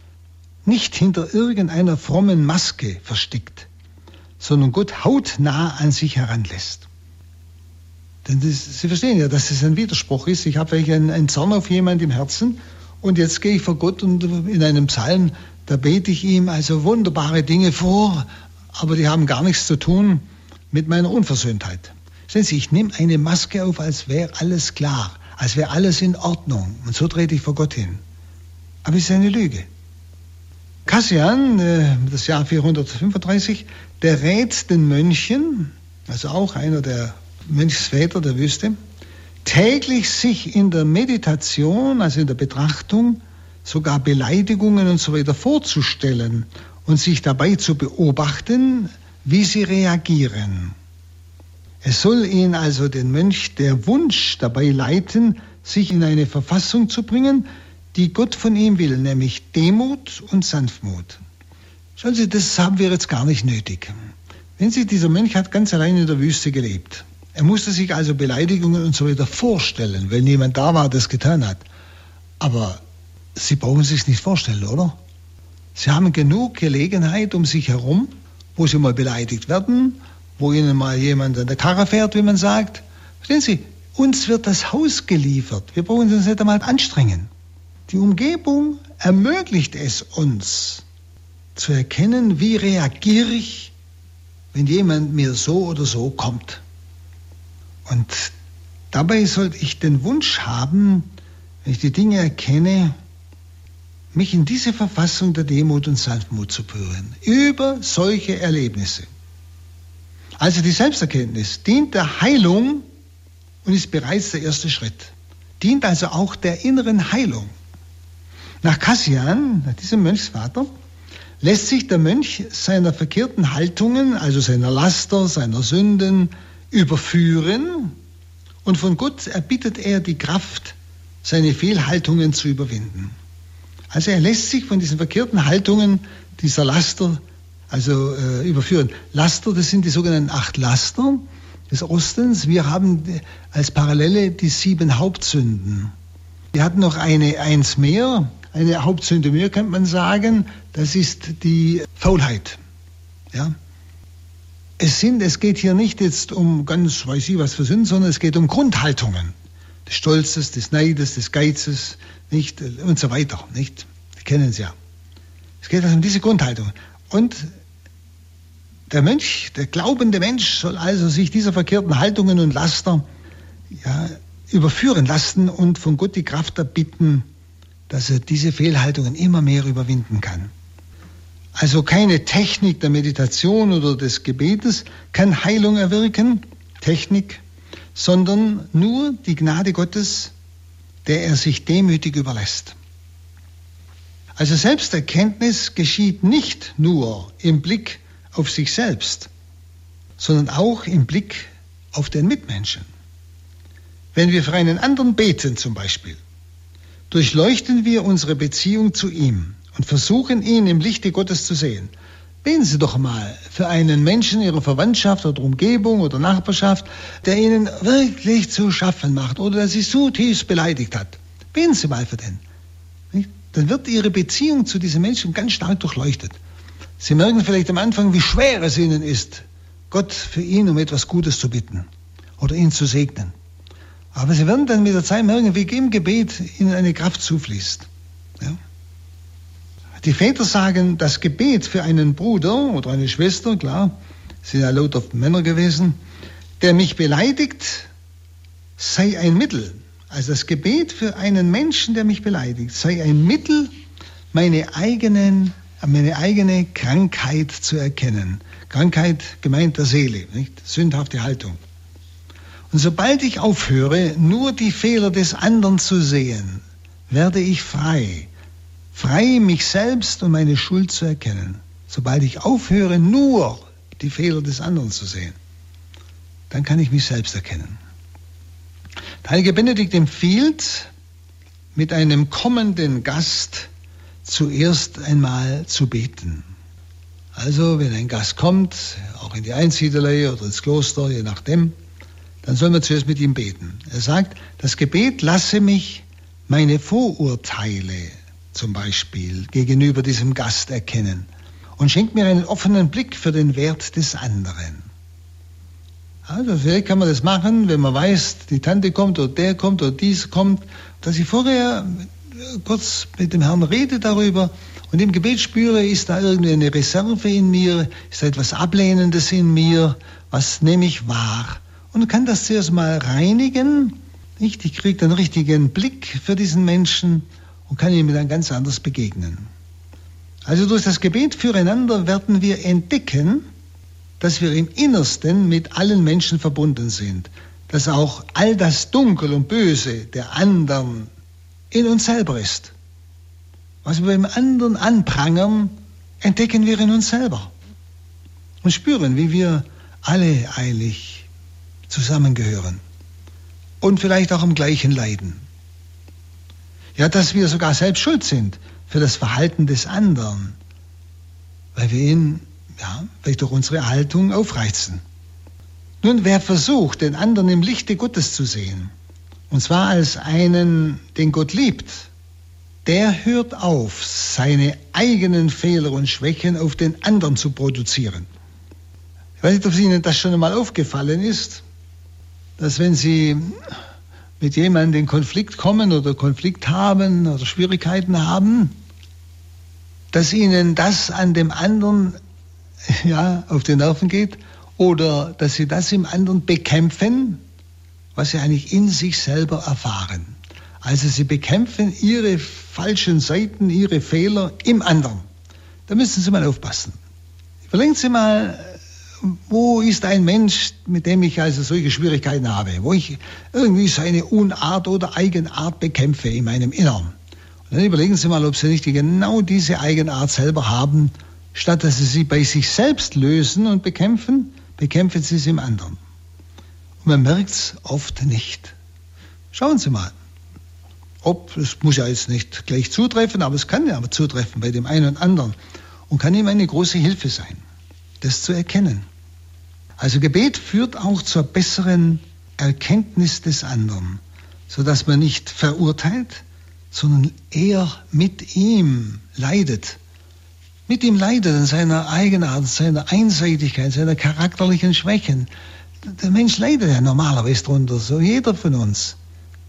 nicht hinter irgendeiner frommen Maske versteckt, sondern Gott hautnah an sich heranlässt. Denn das, Sie verstehen ja, dass es ein Widerspruch ist. Ich habe vielleicht einen, einen Zorn auf jemand im Herzen und jetzt gehe ich vor Gott und in einem Psalm, da bete ich ihm also wunderbare Dinge vor, aber die haben gar nichts zu tun mit meiner Unversöhntheit. Sehen Sie, ich nehme eine Maske auf, als wäre alles klar als wäre alles in Ordnung. Und so trete ich vor Gott hin. Aber es ist eine Lüge. Cassian, äh, das Jahr 435, der rät den Mönchen, also auch einer der Mönchsväter der Wüste, täglich sich in der Meditation, also in der Betrachtung, sogar Beleidigungen und so weiter vorzustellen und sich dabei zu beobachten, wie sie reagieren. Es soll ihn also den Mönch der Wunsch dabei leiten, sich in eine Verfassung zu bringen, die Gott von ihm will, nämlich Demut und Sanftmut. Schauen Sie, das haben wir jetzt gar nicht nötig. Wenn Sie, dieser Mönch hat ganz allein in der Wüste gelebt. Er musste sich also Beleidigungen und so weiter vorstellen, weil niemand da war, das getan hat. Aber Sie brauchen sich nicht vorstellen, oder? Sie haben genug Gelegenheit um sich herum, wo Sie mal beleidigt werden wo Ihnen mal jemand an der Karre fährt, wie man sagt. Verstehen Sie, uns wird das Haus geliefert. Wir brauchen uns nicht einmal anstrengen. Die Umgebung ermöglicht es uns zu erkennen, wie reagiere ich, wenn jemand mir so oder so kommt. Und dabei sollte ich den Wunsch haben, wenn ich die Dinge erkenne, mich in diese Verfassung der Demut und Sanftmut zu berühren. Über solche Erlebnisse. Also die Selbsterkenntnis dient der Heilung und ist bereits der erste Schritt. Dient also auch der inneren Heilung. Nach Cassian, nach diesem Mönchsvater, lässt sich der Mönch seiner verkehrten Haltungen, also seiner Laster, seiner Sünden, überführen und von Gott erbittet er die Kraft, seine Fehlhaltungen zu überwinden. Also er lässt sich von diesen verkehrten Haltungen dieser Laster also äh, überführen. Laster, das sind die sogenannten acht Laster des Ostens. Wir haben als Parallele die sieben Hauptsünden. Wir hatten noch eine eins mehr, eine Hauptsünde mehr, könnte man sagen. Das ist die Faulheit. Ja. Es sind, es geht hier nicht jetzt um ganz, weiß ich was für Sünden, sondern es geht um Grundhaltungen. Des Stolzes, des Neides, des Geizes, nicht, und so weiter, nicht? Die kennen es ja. Es geht also um diese Grundhaltung. Und der Mensch, der glaubende Mensch soll also sich dieser verkehrten Haltungen und Laster ja, überführen lassen und von Gott die Kraft erbitten, dass er diese Fehlhaltungen immer mehr überwinden kann. Also keine Technik der Meditation oder des Gebetes kann Heilung erwirken, Technik, sondern nur die Gnade Gottes, der er sich demütig überlässt. Also Selbsterkenntnis geschieht nicht nur im Blick auf sich selbst, sondern auch im Blick auf den Mitmenschen. Wenn wir für einen anderen beten zum Beispiel, durchleuchten wir unsere Beziehung zu ihm und versuchen ihn im Lichte Gottes zu sehen. Beten Sie doch mal für einen Menschen Ihrer Verwandtschaft oder Umgebung oder Nachbarschaft, der Ihnen wirklich zu schaffen macht oder der Sie so tief beleidigt hat. Beten Sie mal für den. Dann wird Ihre Beziehung zu diesem Menschen ganz stark durchleuchtet. Sie merken vielleicht am Anfang, wie schwer es Ihnen ist, Gott für ihn um etwas Gutes zu bitten oder ihn zu segnen. Aber Sie werden dann mit der Zeit merken, wie im Gebet Ihnen eine Kraft zufließt. Die Väter sagen, das Gebet für einen Bruder oder eine Schwester, klar, sind ja lauter Männer gewesen, der mich beleidigt, sei ein Mittel, also das Gebet für einen Menschen, der mich beleidigt, sei ein Mittel, meine, eigenen, meine eigene Krankheit zu erkennen. Krankheit gemeint der Seele, nicht? Sündhafte Haltung. Und sobald ich aufhöre, nur die Fehler des anderen zu sehen, werde ich frei. Frei, mich selbst und meine Schuld zu erkennen. Sobald ich aufhöre, nur die Fehler des anderen zu sehen, dann kann ich mich selbst erkennen. Der heilige Benedikt empfiehlt, mit einem kommenden Gast zuerst einmal zu beten. Also, wenn ein Gast kommt, auch in die Einsiedlerei oder ins Kloster, je nachdem, dann soll man zuerst mit ihm beten. Er sagt, das Gebet lasse mich meine Vorurteile zum Beispiel gegenüber diesem Gast erkennen und schenkt mir einen offenen Blick für den Wert des anderen. Also vielleicht kann man das machen, wenn man weiß, die Tante kommt oder der kommt oder dies kommt, dass ich vorher kurz mit dem Herrn rede darüber und im Gebet spüre, ist da irgendwie eine Reserve in mir, ist da etwas Ablehnendes in mir, was nehme ich wahr und kann das zuerst mal reinigen. Ich kriege einen richtigen Blick für diesen Menschen und kann ihm dann ganz anders begegnen. Also durch das Gebet füreinander werden wir entdecken, dass wir im Innersten mit allen Menschen verbunden sind, dass auch all das Dunkel und Böse der anderen in uns selber ist. Was wir beim anderen anprangern, entdecken wir in uns selber und spüren, wie wir alle eilig zusammengehören und vielleicht auch am gleichen leiden. Ja, dass wir sogar selbst schuld sind für das Verhalten des anderen, weil wir ihn, ja, vielleicht durch unsere Haltung aufreizen. Nun, wer versucht, den anderen im Lichte Gottes zu sehen, und zwar als einen, den Gott liebt, der hört auf, seine eigenen Fehler und Schwächen auf den anderen zu produzieren. Ich weiß nicht, ob Ihnen das schon einmal aufgefallen ist, dass wenn Sie mit jemandem in Konflikt kommen oder Konflikt haben oder Schwierigkeiten haben, dass Ihnen das an dem anderen ja, auf die Nerven geht oder dass Sie das im anderen bekämpfen was sie eigentlich in sich selber erfahren. Also sie bekämpfen ihre falschen Seiten, ihre Fehler im anderen. Da müssen Sie mal aufpassen. Überlegen Sie mal, wo ist ein Mensch, mit dem ich also solche Schwierigkeiten habe, wo ich irgendwie seine Unart oder Eigenart bekämpfe in meinem Innern. Und dann überlegen Sie mal, ob Sie nicht genau diese Eigenart selber haben, statt dass Sie sie bei sich selbst lösen und bekämpfen, bekämpfen Sie sie im anderen. Und man merkt es oft nicht. Schauen Sie mal. Ob, es muss ja jetzt nicht gleich zutreffen, aber es kann ja zutreffen bei dem einen und anderen und kann ihm eine große Hilfe sein, das zu erkennen. Also Gebet führt auch zur besseren Erkenntnis des anderen, sodass man nicht verurteilt, sondern eher mit ihm leidet. Mit ihm leidet an seiner Eigenart, seiner Einseitigkeit, seiner charakterlichen Schwächen, der Mensch leidet ja normalerweise drunter, so jeder von uns,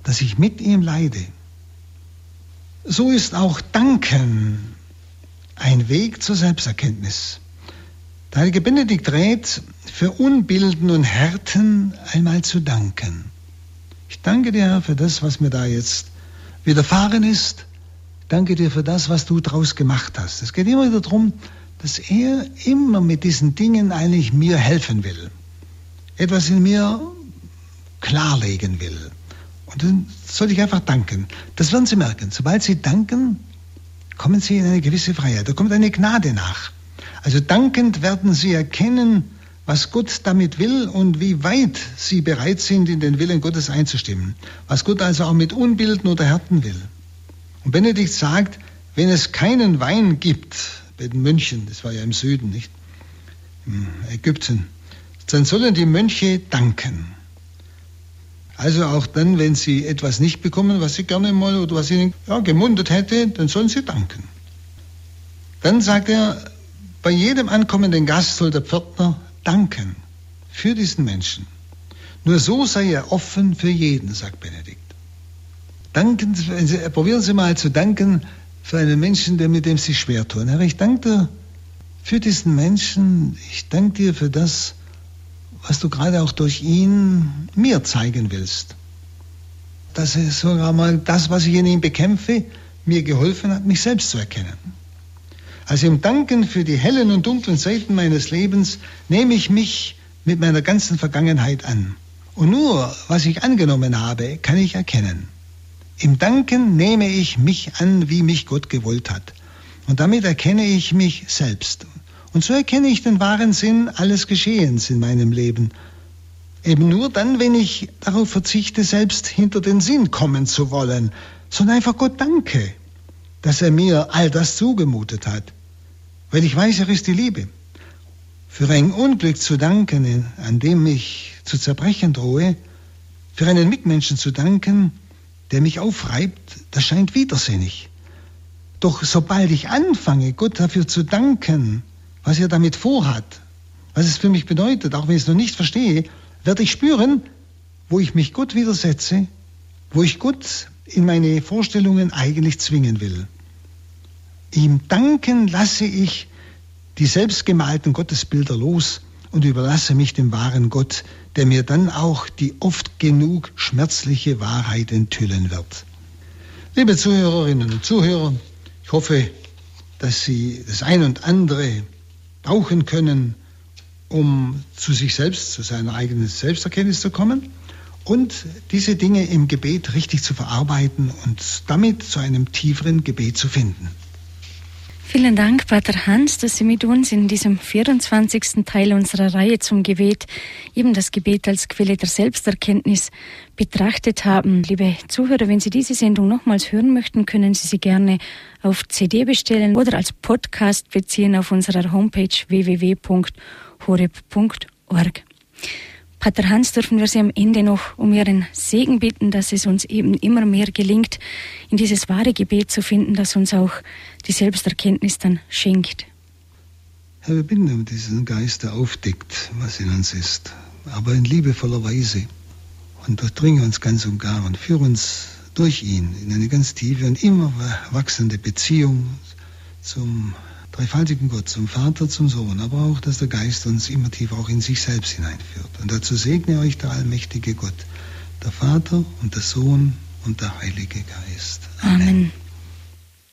dass ich mit ihm leide. So ist auch Danken ein Weg zur Selbsterkenntnis. Der heilige Benedikt rät, für Unbilden und Härten einmal zu danken. Ich danke dir, Herr, für das, was mir da jetzt widerfahren ist. Danke dir für das, was du daraus gemacht hast. Es geht immer wieder darum, dass er immer mit diesen Dingen eigentlich mir helfen will etwas in mir klarlegen will. Und dann soll ich einfach danken. Das werden Sie merken. Sobald Sie danken, kommen Sie in eine gewisse Freiheit. Da kommt eine Gnade nach. Also dankend werden Sie erkennen, was Gott damit will und wie weit Sie bereit sind, in den Willen Gottes einzustimmen. Was Gott also auch mit Unbilden oder Härten will. Und Benedikt sagt, wenn es keinen Wein gibt, bei den Mönchen, das war ja im Süden, nicht? In Ägypten, dann sollen die Mönche danken. Also auch dann, wenn sie etwas nicht bekommen, was sie gerne mal oder was ihnen ja, gemundet hätte, dann sollen sie danken. Dann sagt er, bei jedem ankommenden Gast soll der Pförtner danken für diesen Menschen. Nur so sei er offen für jeden, sagt Benedikt. Danken, probieren Sie mal zu danken für einen Menschen, der mit dem Sie schwer tun. Herr, ich danke dir für diesen Menschen. Ich danke dir für das, was du gerade auch durch ihn mir zeigen willst. dass er sogar mal das, was ich in ihm bekämpfe, mir geholfen hat, mich selbst zu erkennen. Also im Danken für die hellen und dunklen Seiten meines Lebens nehme ich mich mit meiner ganzen Vergangenheit an. Und nur, was ich angenommen habe, kann ich erkennen. Im Danken nehme ich mich an, wie mich Gott gewollt hat. Und damit erkenne ich mich selbst. Und so erkenne ich den wahren Sinn alles Geschehens in meinem Leben. Eben nur dann, wenn ich darauf verzichte, selbst hinter den Sinn kommen zu wollen, sondern einfach Gott danke, dass er mir all das zugemutet hat. Weil ich weiß, er ist die Liebe. Für ein Unglück zu danken, an dem ich zu zerbrechen drohe, für einen Mitmenschen zu danken, der mich aufreibt, das scheint widersinnig. Doch sobald ich anfange, Gott dafür zu danken, was er damit vorhat, was es für mich bedeutet, auch wenn ich es noch nicht verstehe, werde ich spüren, wo ich mich Gott widersetze, wo ich Gott in meine Vorstellungen eigentlich zwingen will. Ihm danken lasse ich die selbstgemalten Gottesbilder los und überlasse mich dem wahren Gott, der mir dann auch die oft genug schmerzliche Wahrheit enthüllen wird. Liebe Zuhörerinnen und Zuhörer, ich hoffe, dass Sie das ein und andere brauchen können, um zu sich selbst, zu seiner eigenen Selbsterkenntnis zu kommen und diese Dinge im Gebet richtig zu verarbeiten und damit zu einem tieferen Gebet zu finden. Vielen Dank, Pater Hans, dass Sie mit uns in diesem 24. Teil unserer Reihe zum Gebet eben das Gebet als Quelle der Selbsterkenntnis betrachtet haben. Liebe Zuhörer, wenn Sie diese Sendung nochmals hören möchten, können Sie sie gerne auf CD bestellen oder als Podcast beziehen auf unserer Homepage www.horeb.org. Pater Hans, dürfen wir Sie am Ende noch um Ihren Segen bitten, dass es uns eben immer mehr gelingt, in dieses wahre Gebet zu finden, das uns auch die Selbsterkenntnis dann schenkt. Herr, wir bitten um diesen Geist, der aufdeckt, was in uns ist, aber in liebevoller Weise und durchdringe uns ganz und gar und führe uns durch ihn in eine ganz tiefe und immer wachsende Beziehung zum dreifaltigen Gott, zum Vater, zum Sohn, aber auch, dass der Geist uns immer tiefer auch in sich selbst hineinführt. Und dazu segne euch der allmächtige Gott, der Vater und der Sohn und der Heilige Geist. Amen. Amen.